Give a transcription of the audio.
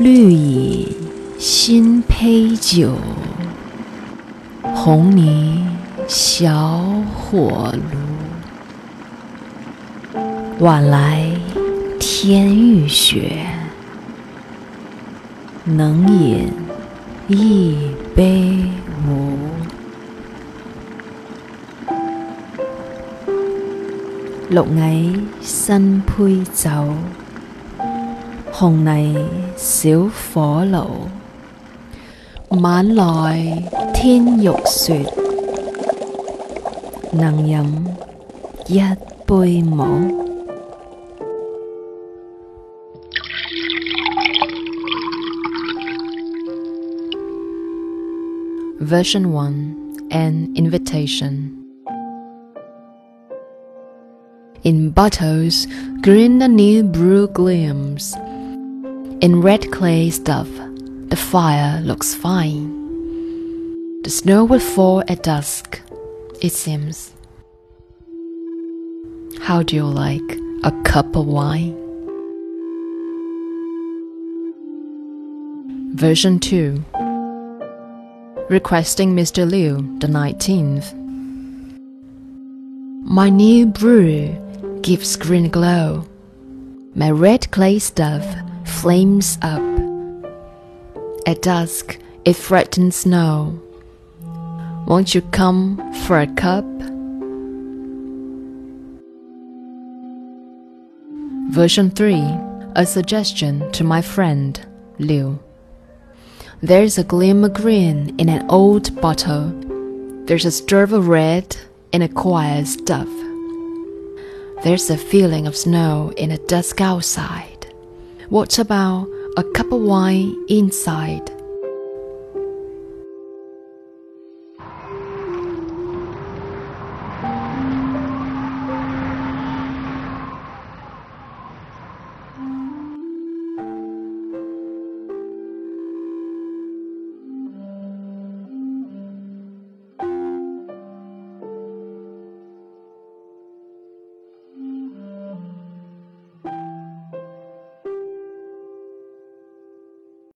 绿蚁新醅酒，红泥小火炉。晚来天欲雪，能饮一杯无？綠蟻新醅酒，红泥小火炉。晚来天欲雪，能饮一杯無？Version 1 An Invitation In bottles, green the new brew gleams. In red clay stuff, the fire looks fine. The snow will fall at dusk, it seems. How do you like a cup of wine? Version 2 Requesting Mr. Liu, the 19th. My new brew gives green glow. My red clay stuff flames up. At dusk it threatens snow. Won't you come for a cup? Version 3 A suggestion to my friend Liu. There's a gleam of green in an old bottle. There's a stir of red in a quiet stuff. There's a feeling of snow in the dusk outside. What about a cup of wine inside?